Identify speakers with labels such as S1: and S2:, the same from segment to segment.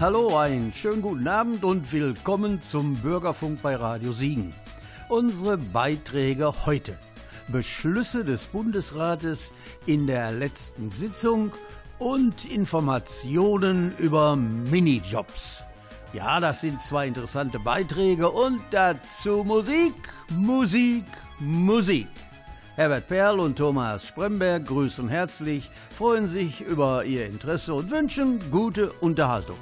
S1: Hallo, einen schönen guten Abend und willkommen zum Bürgerfunk bei Radio Siegen. Unsere Beiträge heute. Beschlüsse des Bundesrates in der letzten Sitzung und Informationen über Minijobs. Ja, das sind zwei interessante Beiträge und dazu Musik, Musik, Musik. Herbert Perl und Thomas Spremberg grüßen herzlich, freuen sich über Ihr Interesse und wünschen gute Unterhaltung.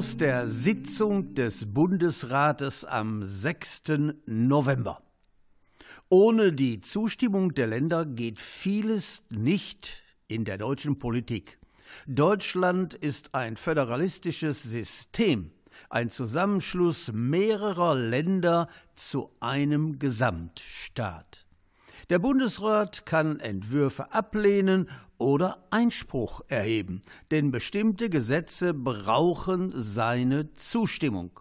S1: Aus der Sitzung des Bundesrates am 6. November. Ohne die Zustimmung der Länder geht vieles nicht in der deutschen Politik. Deutschland ist ein föderalistisches System, ein Zusammenschluss mehrerer Länder zu einem Gesamtstaat. Der Bundesrat kann Entwürfe ablehnen oder Einspruch erheben, denn bestimmte Gesetze brauchen seine Zustimmung.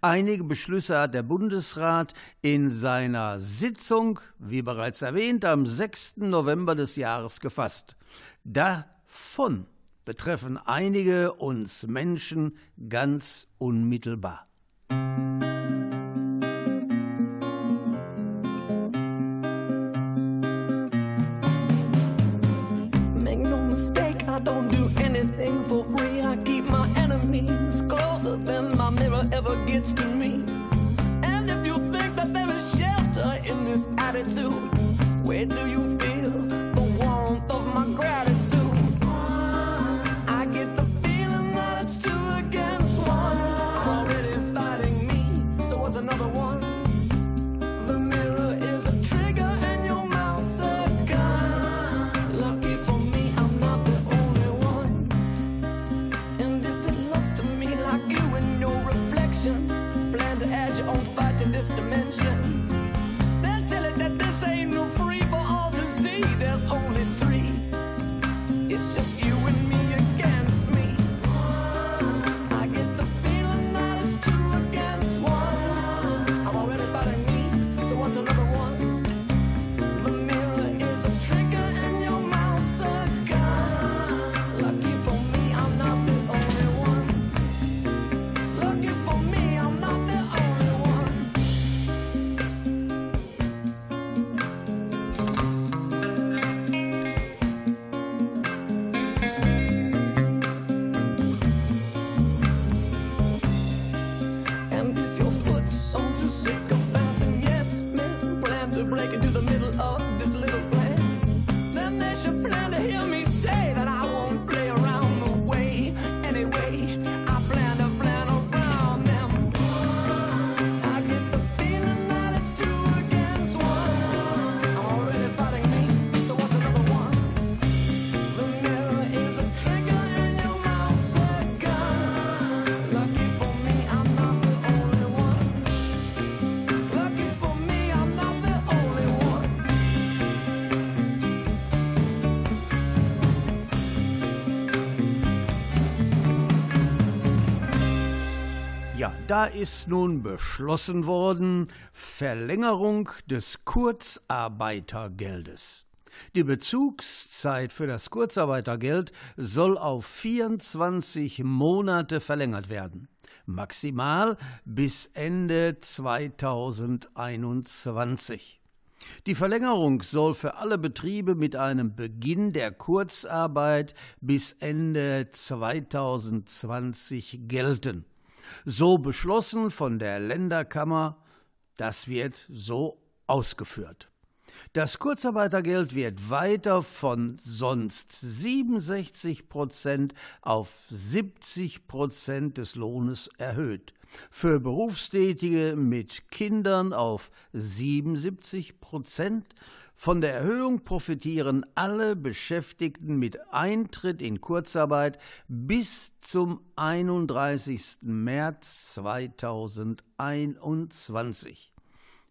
S1: Einige Beschlüsse hat der Bundesrat in seiner Sitzung, wie bereits erwähnt, am 6. November des Jahres gefasst. Davon betreffen einige uns Menschen ganz unmittelbar. Ever gets to me. And if you think that there is shelter in this attitude,
S2: da ist nun beschlossen worden Verlängerung des Kurzarbeitergeldes. Die Bezugszeit für das Kurzarbeitergeld soll auf 24 Monate verlängert werden, maximal bis Ende 2021. Die Verlängerung soll für alle Betriebe mit einem Beginn der Kurzarbeit bis Ende 2020 gelten. So beschlossen von der Länderkammer, das wird so ausgeführt. Das Kurzarbeitergeld wird weiter von sonst 67 Prozent auf 70 Prozent des Lohnes erhöht für Berufstätige mit Kindern auf 77 Prozent. Von der Erhöhung profitieren alle Beschäftigten mit Eintritt in Kurzarbeit bis zum 31. März 2021.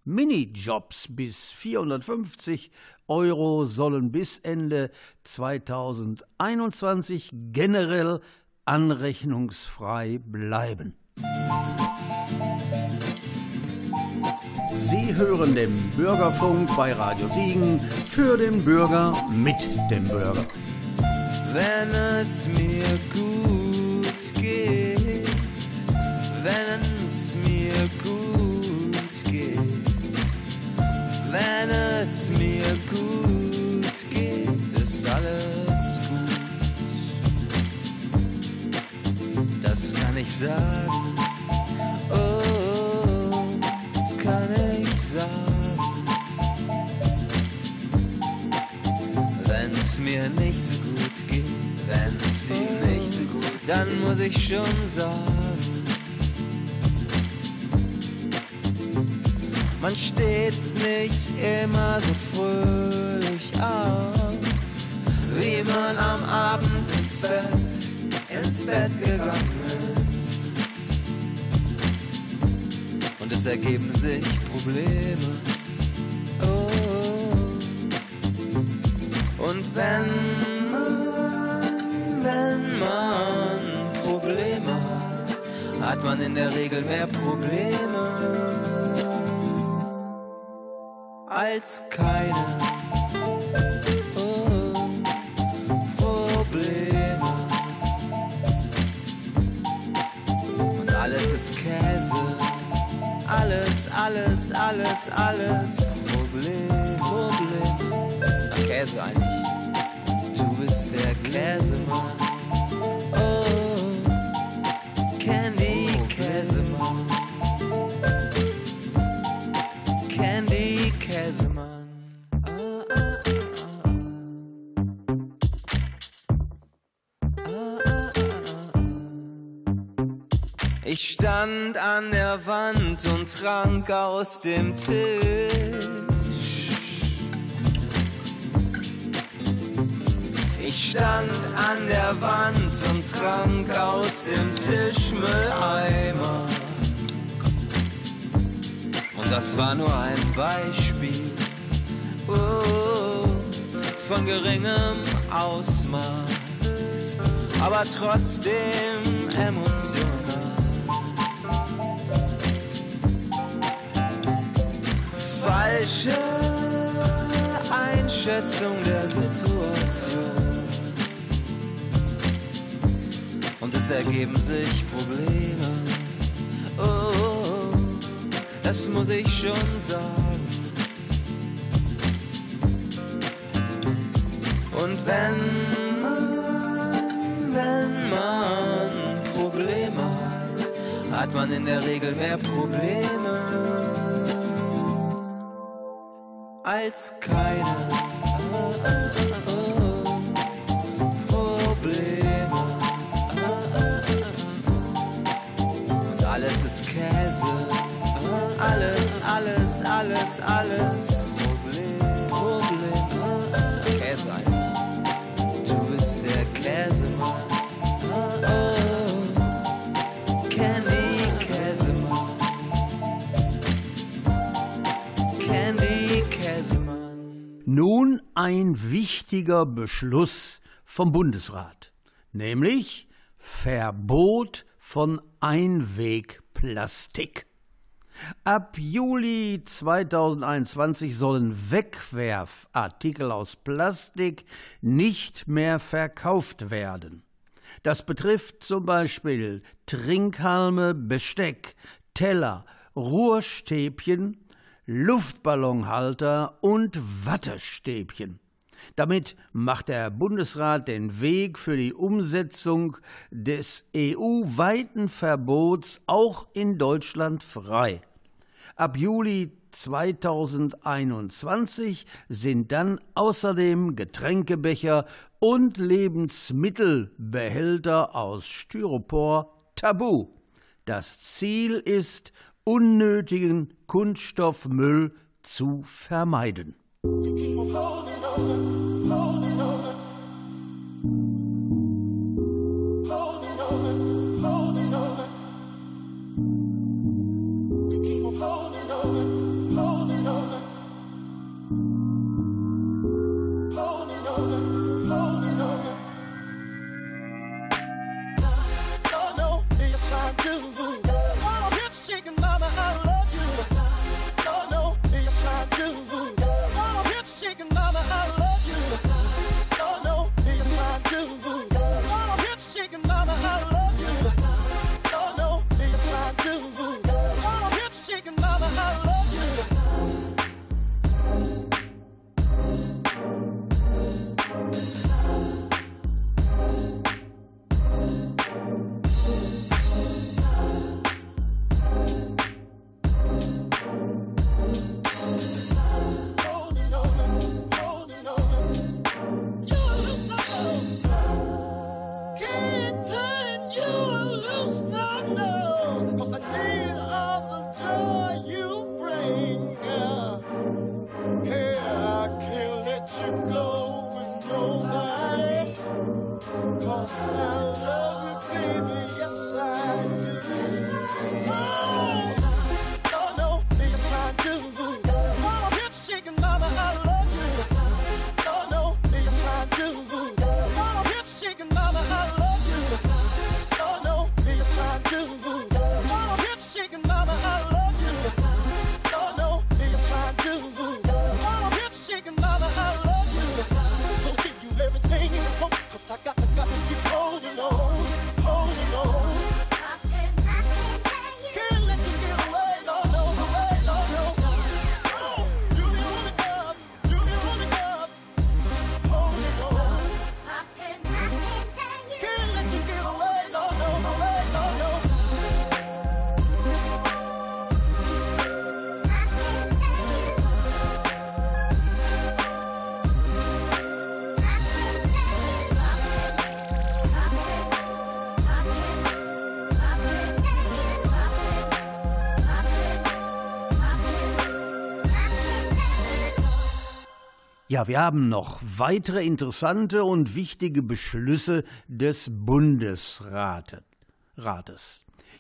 S2: Minijobs bis 450 Euro sollen bis Ende 2021 generell anrechnungsfrei bleiben. Sie hören den Bürgerfunk bei Radio Siegen für den Bürger mit dem Bürger.
S3: Wenn es mir gut geht, wenn es mir gut geht, wenn es mir gut geht, ist alles gut. Das kann ich sagen mir nicht so gut geht, wenn es ihm nicht so gut, dann muss ich schon sagen. Man steht nicht immer so fröhlich auf, wie man am Abend ins Bett, ins Bett gegangen ist. Und es ergeben sich Probleme Und wenn man, wenn man Probleme hat, hat man in der Regel mehr Probleme als keine. Alles, alles. Problem, Problem. Käse eigentlich der Käsemann. Trank aus dem Tisch. Ich stand an der Wand und trank aus dem Tischmülleimer. Und das war nur ein Beispiel oh, von geringem Ausmaß, aber trotzdem emotional. Falsche Einschätzung der Situation. ergeben sich Probleme. Oh, das muss ich schon sagen. Und wenn man, wenn man Probleme hat, hat man in der Regel mehr Probleme als keine. alles, alles Problem, Problem. Käse eigentlich. Du bist der Käsemann.
S2: Nun ein wichtiger Beschluss vom Bundesrat, nämlich Verbot von Einweg Plastik. Ab Juli 2021 sollen Wegwerfartikel aus Plastik nicht mehr verkauft werden. Das betrifft zum Beispiel Trinkhalme, Besteck, Teller, Ruhrstäbchen, Luftballonhalter und Wattestäbchen. Damit macht der Bundesrat den Weg für die Umsetzung des EU-weiten Verbots auch in Deutschland frei. Ab Juli 2021 sind dann außerdem Getränkebecher und Lebensmittelbehälter aus Styropor tabu. Das Ziel ist, unnötigen Kunststoffmüll zu vermeiden. Holding on, holding on. Ja, wir haben noch weitere interessante und wichtige Beschlüsse des Bundesrates.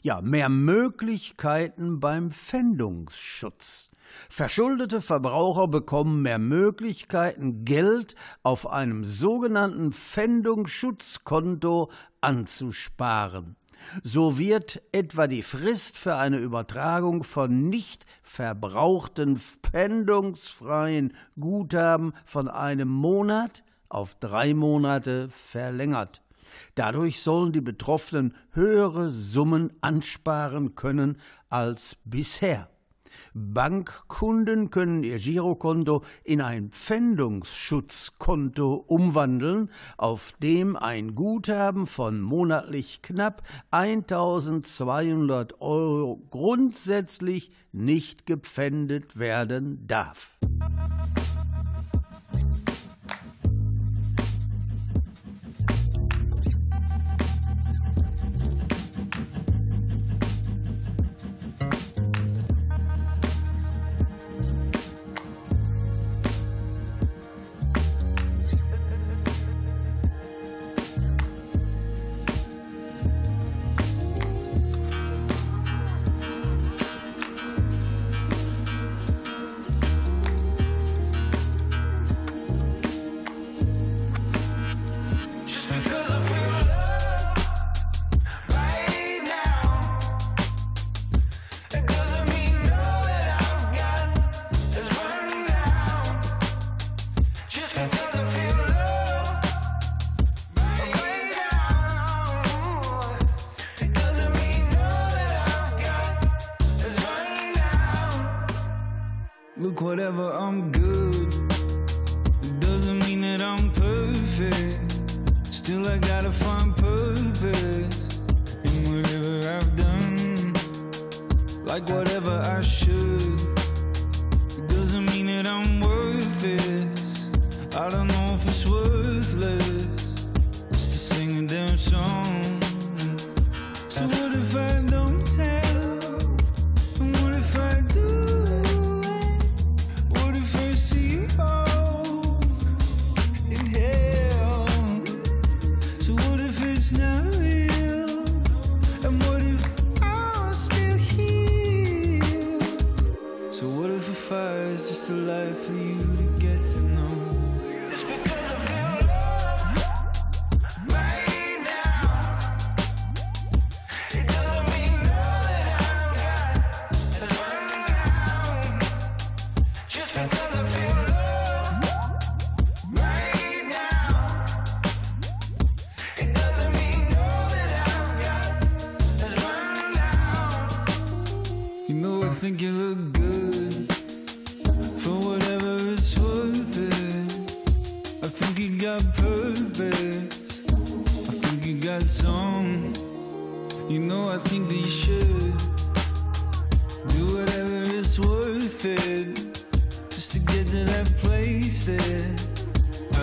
S2: Ja, mehr Möglichkeiten beim Pfändungsschutz. Verschuldete Verbraucher bekommen mehr Möglichkeiten, Geld auf einem sogenannten Pfändungsschutzkonto anzusparen. So wird etwa die Frist für eine Übertragung von nicht verbrauchten pfändungsfreien Guthaben von einem Monat auf drei Monate verlängert. Dadurch sollen die Betroffenen höhere Summen ansparen können als bisher. Bankkunden können ihr Girokonto in ein Pfändungsschutzkonto umwandeln, auf dem ein Guthaben von monatlich knapp 1200 Euro grundsätzlich nicht gepfändet werden darf.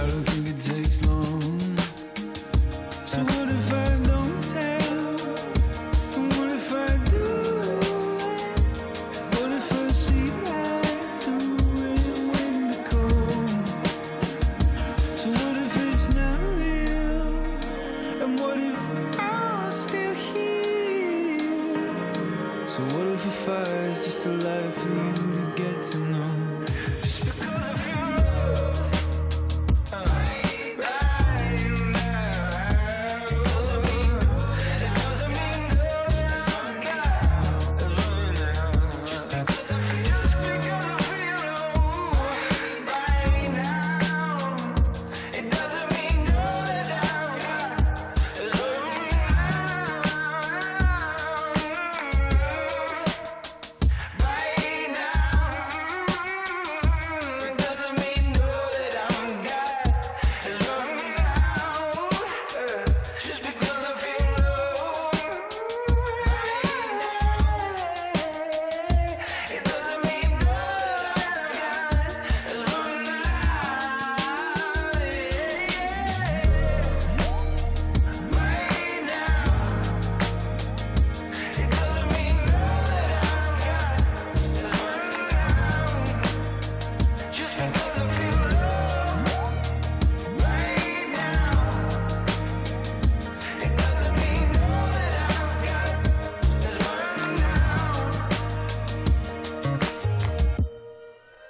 S2: childhood.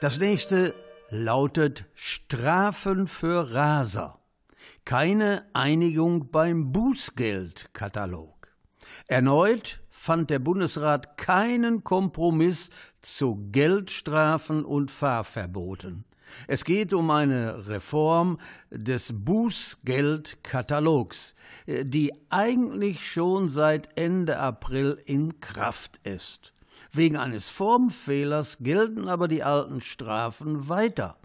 S2: Das nächste lautet Strafen für Raser. Keine Einigung beim Bußgeldkatalog. Erneut fand der Bundesrat keinen Kompromiss zu Geldstrafen und Fahrverboten. Es geht um eine Reform des Bußgeldkatalogs, die eigentlich schon seit Ende April in Kraft ist. Wegen eines Formfehlers gelten aber die alten Strafen weiter.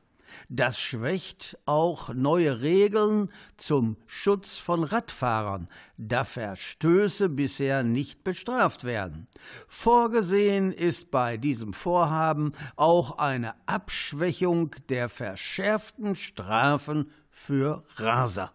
S2: Das schwächt auch neue Regeln zum Schutz von Radfahrern, da Verstöße bisher nicht bestraft werden. Vorgesehen ist bei diesem Vorhaben auch eine Abschwächung der verschärften Strafen für Raser.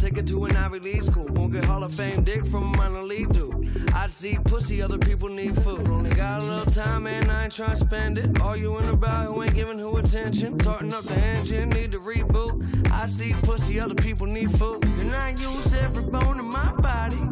S4: Take it to an Ivy League school. Won't get Hall of Fame dick from a minor league dude. I see pussy, other people need food. Only got a little time, and I ain't trying to spend it. All you Arguing about who ain't giving who attention. Tarting up the engine, need to reboot. I see pussy, other people need food. And I use every bone in my body.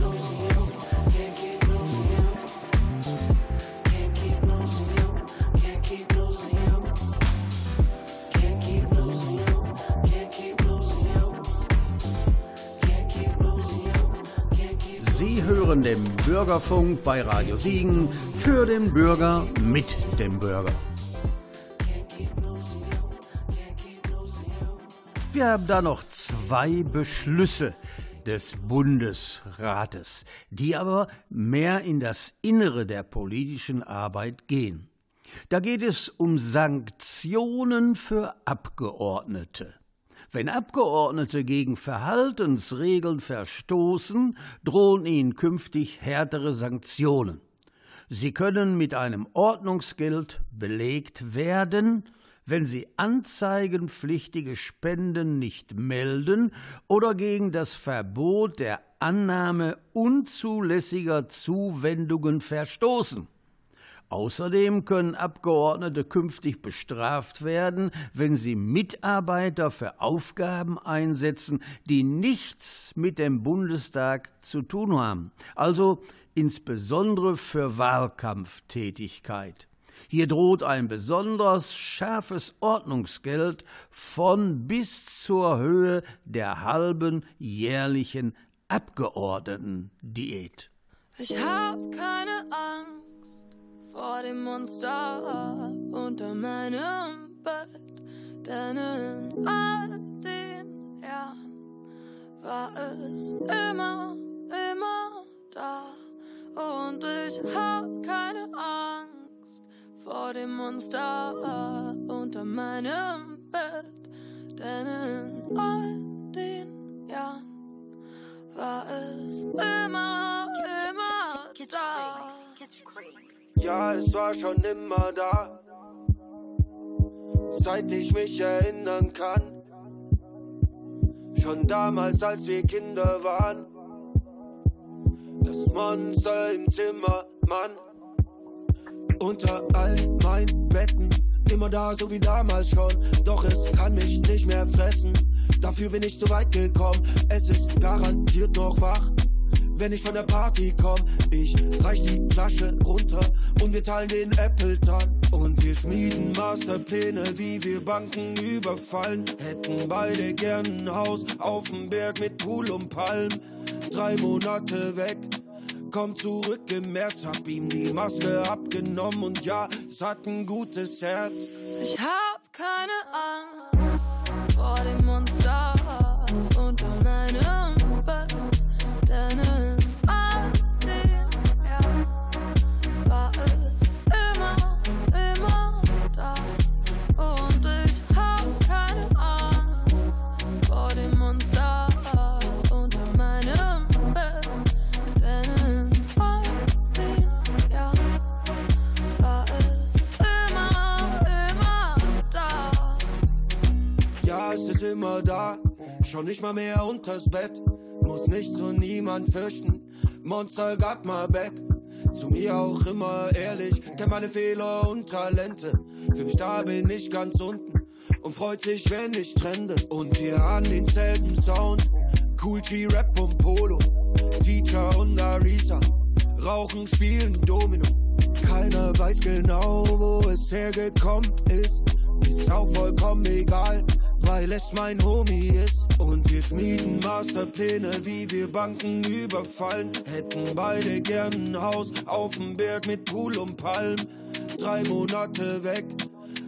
S2: Hören den Bürgerfunk bei Radio Siegen für den Bürger mit dem Bürger. Wir haben da noch zwei Beschlüsse des Bundesrates, die aber mehr in das Innere der politischen Arbeit gehen. Da geht es um Sanktionen für Abgeordnete. Wenn Abgeordnete gegen Verhaltensregeln verstoßen, drohen ihnen künftig härtere Sanktionen. Sie können mit einem Ordnungsgeld belegt werden, wenn sie anzeigenpflichtige Spenden nicht melden oder gegen das Verbot der Annahme unzulässiger Zuwendungen verstoßen. Außerdem können Abgeordnete künftig bestraft werden, wenn sie Mitarbeiter für Aufgaben einsetzen, die nichts mit dem Bundestag zu tun haben, also insbesondere für Wahlkampftätigkeit. Hier droht ein besonders scharfes Ordnungsgeld von bis zur Höhe der halben jährlichen Abgeordnetendiät.
S5: Ich hab keine Angst vor dem Monster unter meinem Bett, denn in all den Jahren war es immer, immer da. Und ich hab keine Angst vor dem Monster unter meinem Bett. Denn in all den Jahren war es immer, immer da.
S6: Ja, es war schon immer da, seit ich mich erinnern kann. Schon damals, als wir Kinder waren, das Monster im Zimmer, Mann. Unter all meinen Betten, immer da, so wie damals schon. Doch es kann mich nicht mehr fressen. Dafür bin ich zu weit gekommen. Es ist garantiert noch wach wenn ich von der Party komm. Ich reich die Flasche runter und wir teilen den Appleton. Und wir schmieden Masterpläne, wie wir Banken überfallen. Hätten beide gern ein Haus auf dem Berg mit Pool und Palm. Drei Monate weg, komm zurück im März, hab ihm die Maske abgenommen und ja, es hat ein gutes Herz.
S5: Ich hab keine Angst vor dem
S6: immer da. Schau nicht mal mehr unters Bett. Muss nicht zu niemand fürchten. Monster got my back. Zu mir auch immer ehrlich. Kennt meine Fehler und Talente. Für mich da bin ich ganz unten. Und freut sich, wenn ich trende. Und wir an denselben Sound. Cool G, Rap und Polo. Teacher und Arisa. Rauchen, spielen Domino. Keiner weiß genau, wo es hergekommen ist. Ist auch vollkommen egal weil es mein Homie ist. Und wir schmieden Masterpläne, wie wir Banken überfallen. Hätten beide gern ein Haus auf dem Berg mit Pool und Palm. Drei Monate weg,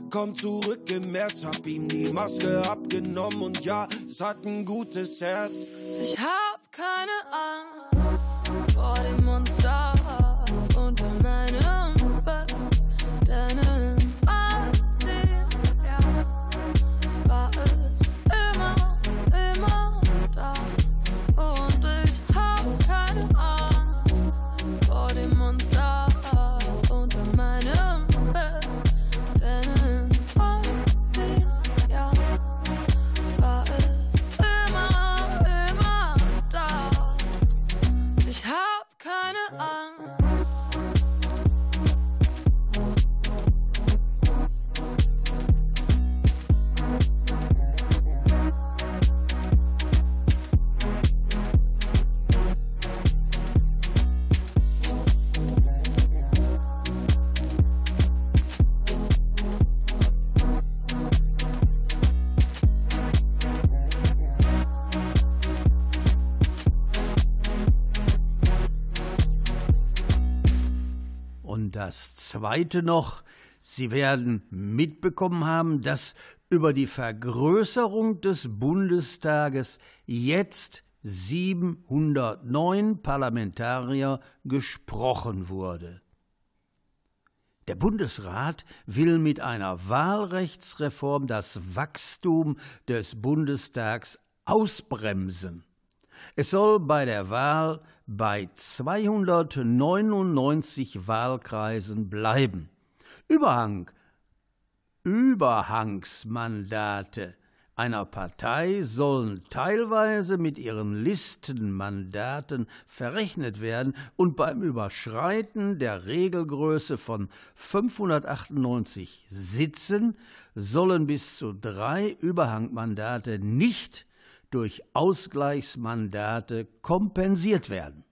S6: komm zurück im März, hab ihm die Maske abgenommen und ja, es hat ein gutes Herz.
S5: Ich hab keine Angst vor dem
S2: Zweite noch, Sie werden mitbekommen haben, dass über die Vergrößerung des Bundestages jetzt 709 Parlamentarier gesprochen wurde. Der Bundesrat will mit einer Wahlrechtsreform das Wachstum des Bundestags ausbremsen. Es soll bei der Wahl bei 299 Wahlkreisen bleiben. Überhang, Überhangsmandate einer Partei sollen teilweise mit ihren Listenmandaten verrechnet werden und beim Überschreiten der Regelgröße von 598 Sitzen sollen bis zu drei Überhangmandate nicht durch Ausgleichsmandate kompensiert werden.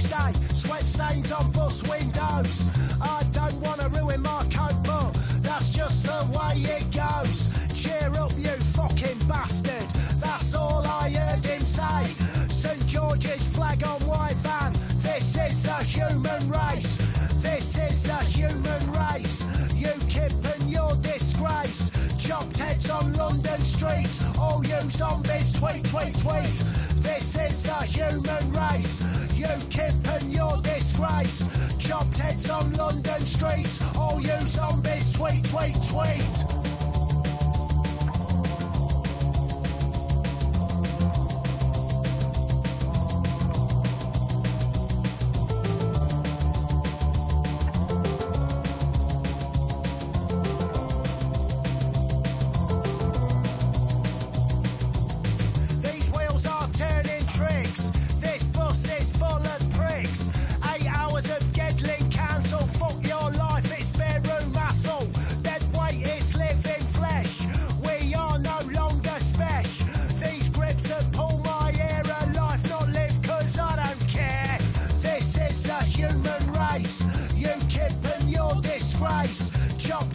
S7: Tuesday. Sweat stains on bus windows. I don't wanna ruin my coat, but that's just the way it goes. Cheer up, you fucking bastard. That's all I heard him say. St George's flag on white van. This is the human race. This is the human race. UKIP and your disgrace. Chopped heads on London streets. All you zombies tweet, tweet, tweet. This is the human race. UKIP and your disgrace. Chopped heads on London streets. All you zombies tweet, tweet, tweet.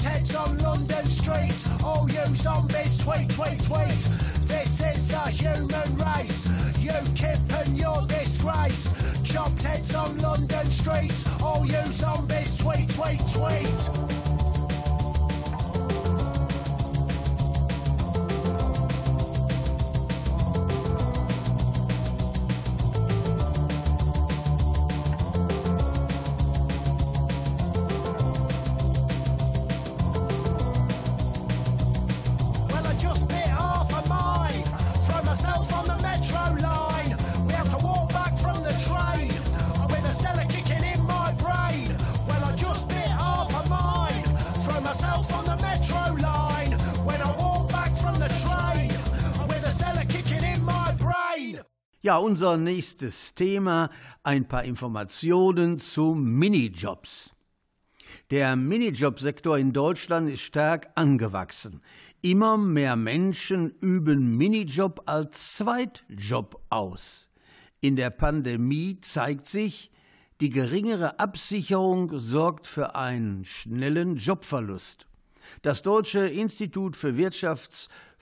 S7: Heads on London streets. All you zombies tweet, tweet, tweet. This is the human race. You kip and your disgrace. Chopped heads on London streets. All you zombies tweet, tweet, tweet.
S2: Ja, unser nächstes Thema, ein paar Informationen zu Minijobs. Der Minijobsektor in Deutschland ist stark angewachsen. Immer mehr Menschen üben Minijob als Zweitjob aus. In der Pandemie zeigt sich, die geringere Absicherung sorgt für einen schnellen Jobverlust. Das Deutsche Institut für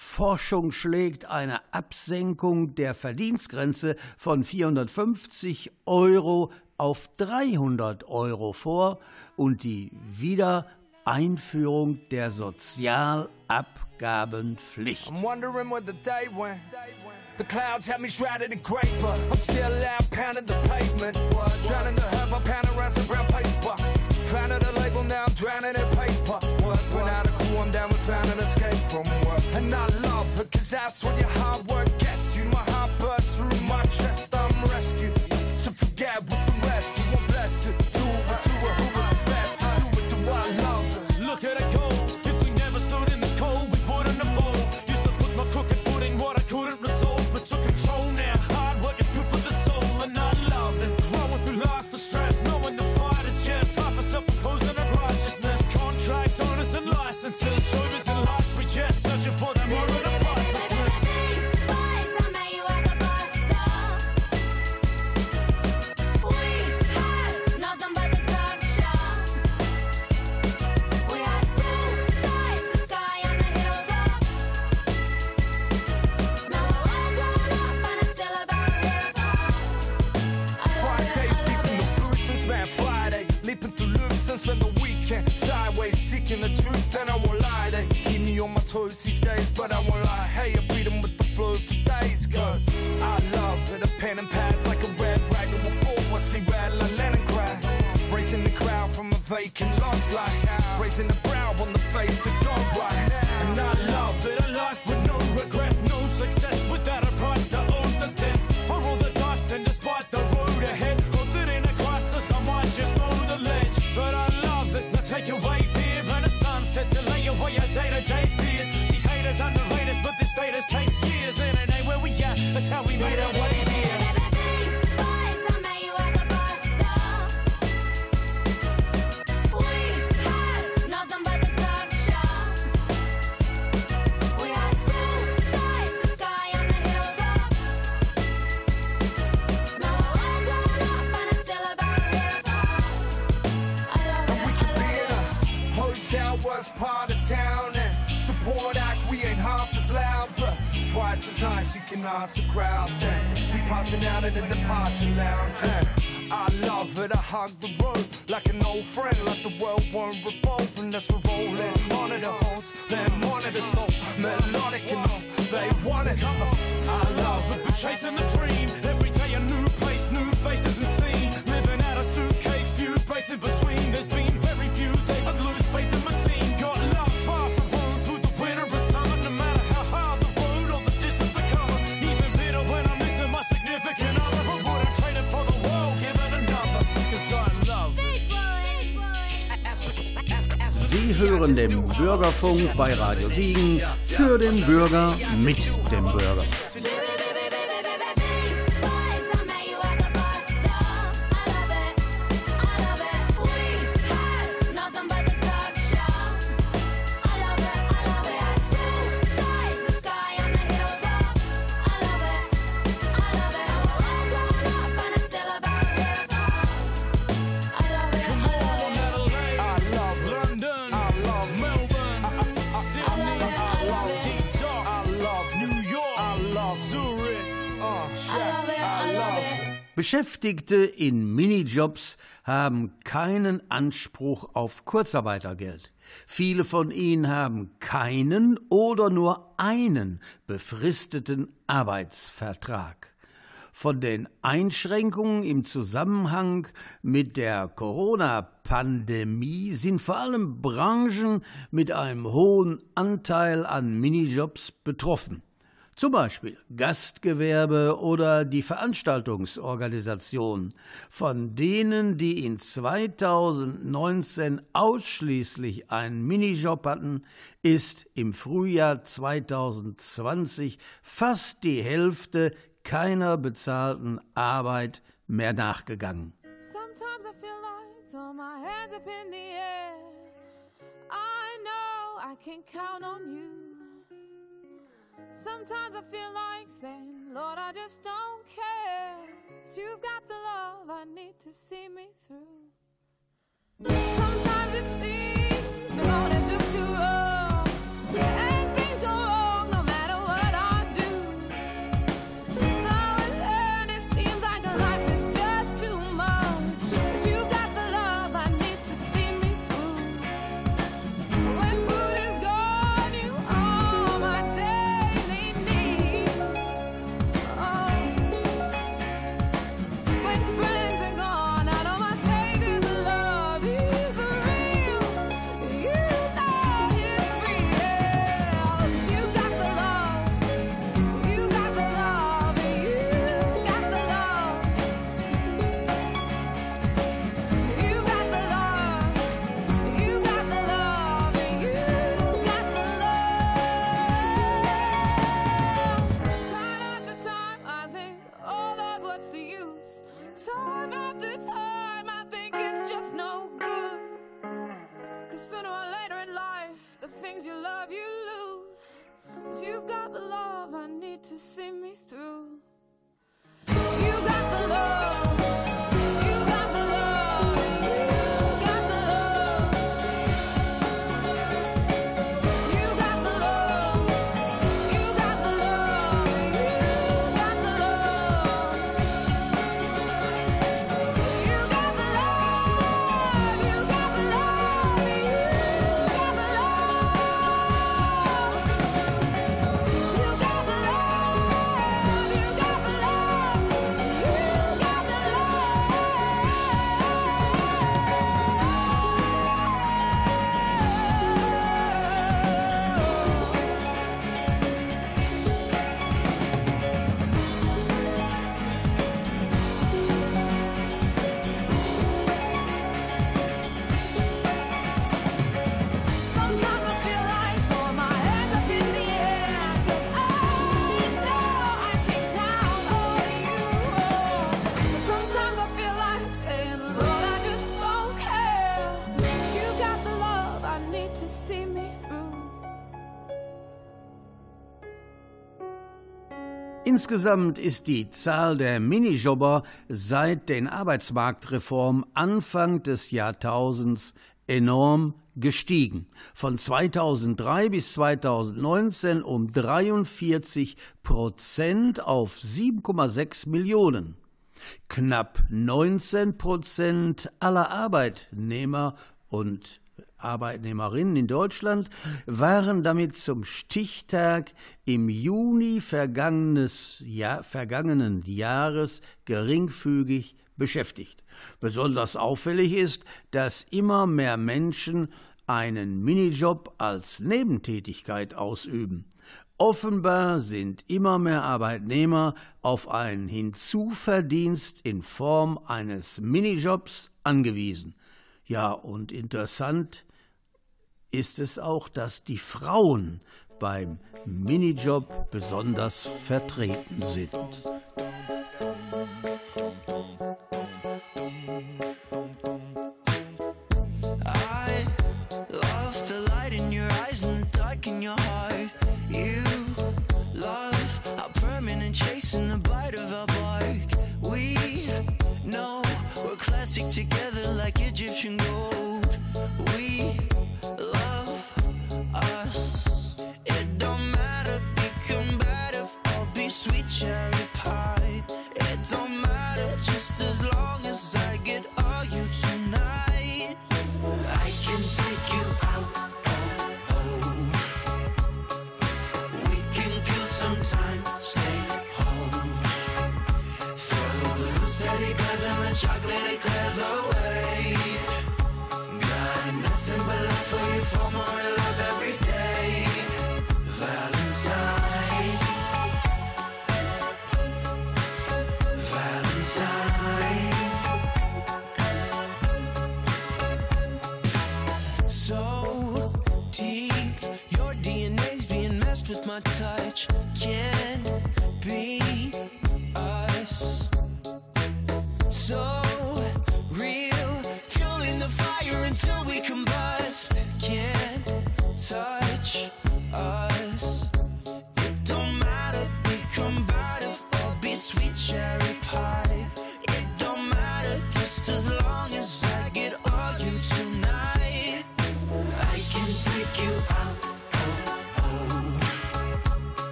S2: Wirtschaftsforschung schlägt eine Absenkung der Verdienstgrenze von 450 Euro auf 300 Euro vor und die Wiedereinführung der Sozialabgabenpflicht.
S8: I'm wondering where the day went. The clouds have me shrouded in grape. I'm still out pounding the pavement. Drowning the herb, I'm pounding around some brown paper. Found the label, now I'm drowning in paper. When out of cool, I'm down found an escape from work. And I love it, cause that's when your hard work gets part of town and support act. We ain't half as loud, but twice as nice. You can ask the crowd then. We passing out at the departure lounge. I love it. I hug the road like an old friend. Like the world won't revolve unless we're rolling. Of the holes, then of the soul. Melodic and all they want it. I love it.
S9: Been chasing the dream. Every day a new place, new faces and scene. Living out a suitcase, few breaks in between.
S2: Hören den Bürgerfunk bei Radio Siegen für den Bürger mit dem Bürger. Beschäftigte in Minijobs haben keinen Anspruch auf Kurzarbeitergeld. Viele von ihnen haben keinen oder nur einen befristeten Arbeitsvertrag. Von den Einschränkungen im Zusammenhang mit der Corona-Pandemie sind vor allem Branchen mit einem hohen Anteil an Minijobs betroffen. Zum Beispiel Gastgewerbe oder die Veranstaltungsorganisation, von denen, die in 2019 ausschließlich einen Minijob hatten, ist im Frühjahr 2020 fast die Hälfte keiner bezahlten Arbeit mehr nachgegangen.
S10: I can count on you. Sometimes I feel like saying, Lord, I just don't care. But you've got the love I need to see me through. Sometimes it seems the going is just too wrong. To see me through. You got the love.
S2: Insgesamt ist die Zahl der Minijobber seit den Arbeitsmarktreformen Anfang des Jahrtausends
S3: enorm gestiegen. Von 2003 bis 2019 um 43 Prozent auf 7,6 Millionen. Knapp 19 Prozent aller Arbeitnehmer und Arbeitnehmerinnen in Deutschland waren damit zum Stichtag im Juni vergangenes Jahr, vergangenen Jahres geringfügig beschäftigt. Besonders auffällig ist, dass immer mehr Menschen einen Minijob als Nebentätigkeit ausüben. Offenbar sind immer mehr Arbeitnehmer auf einen Hinzuverdienst in Form eines Minijobs angewiesen. Ja, und interessant ist es auch, dass die Frauen beim Minijob besonders vertreten sind.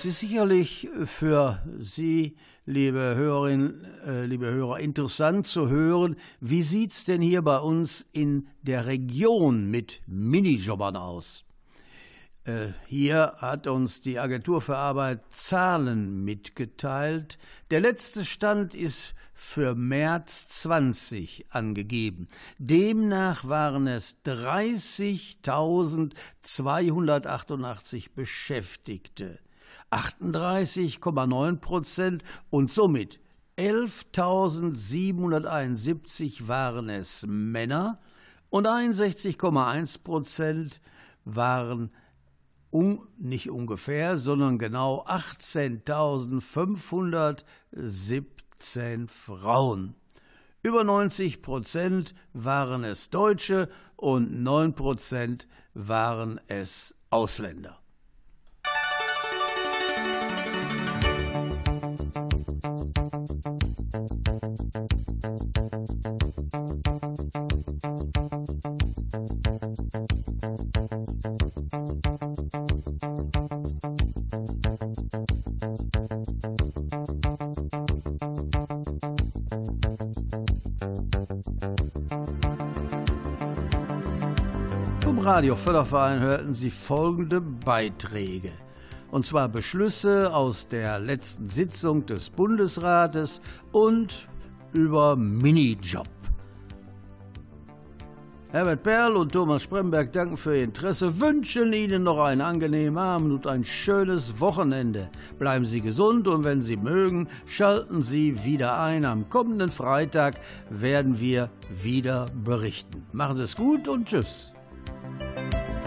S3: Es ist sicherlich für Sie, liebe Hörerinnen, äh, liebe Hörer, interessant zu hören, wie sieht's denn hier bei uns in der Region mit Minijobbern aus? Äh, Hier hat uns die Agentur für Arbeit Zahlen mitgeteilt. Der letzte Stand ist für März 20 angegeben. Demnach waren es 30.288 Beschäftigte, 38,9 Prozent und somit 11.771 waren es Männer und 61,1 Prozent waren un, nicht ungefähr, sondern genau 18.517 Frauen. Über 90 Prozent waren es Deutsche und 9 Prozent waren es
S2: Ausländer. Radio Förderverein hörten Sie folgende Beiträge. Und zwar Beschlüsse aus der letzten Sitzung des Bundesrates und über Minijob. Herbert Perl und Thomas Spremberg danken für Ihr Interesse, wünschen Ihnen noch einen angenehmen Abend und ein schönes Wochenende. Bleiben Sie gesund und wenn Sie mögen, schalten Sie wieder ein. Am kommenden Freitag werden wir wieder berichten. Machen Sie es gut und tschüss.
S11: うん。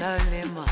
S11: Salema.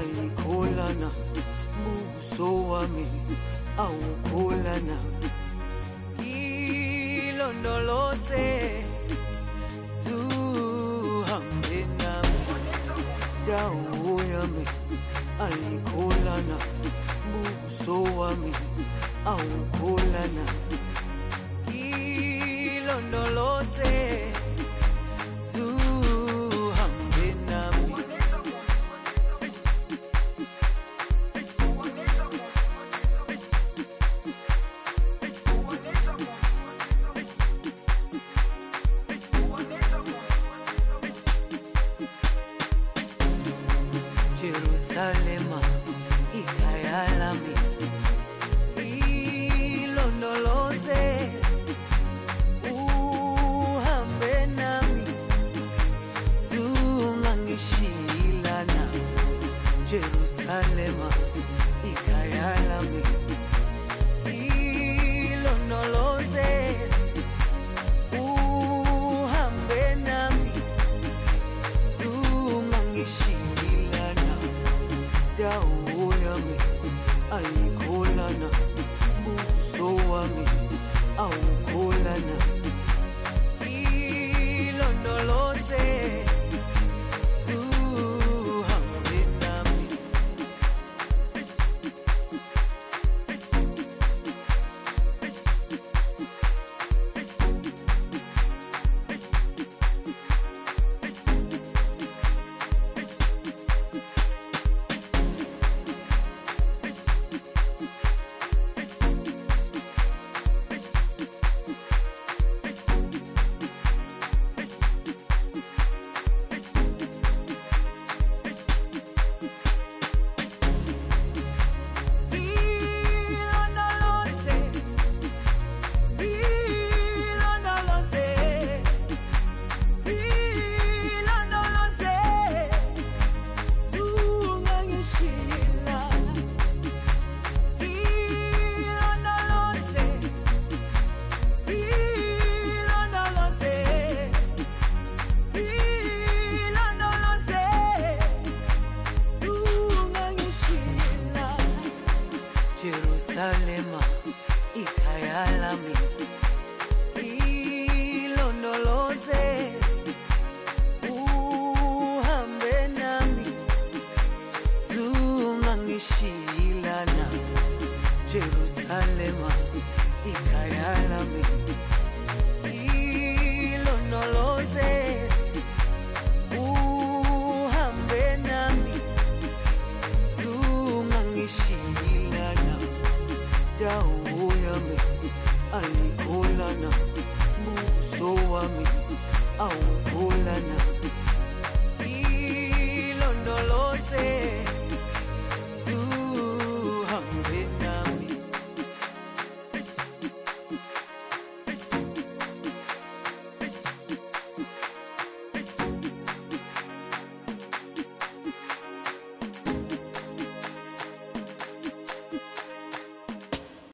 S11: alikholana buso wami awukholana. Ilondoloze zuhambe nami dawo yami.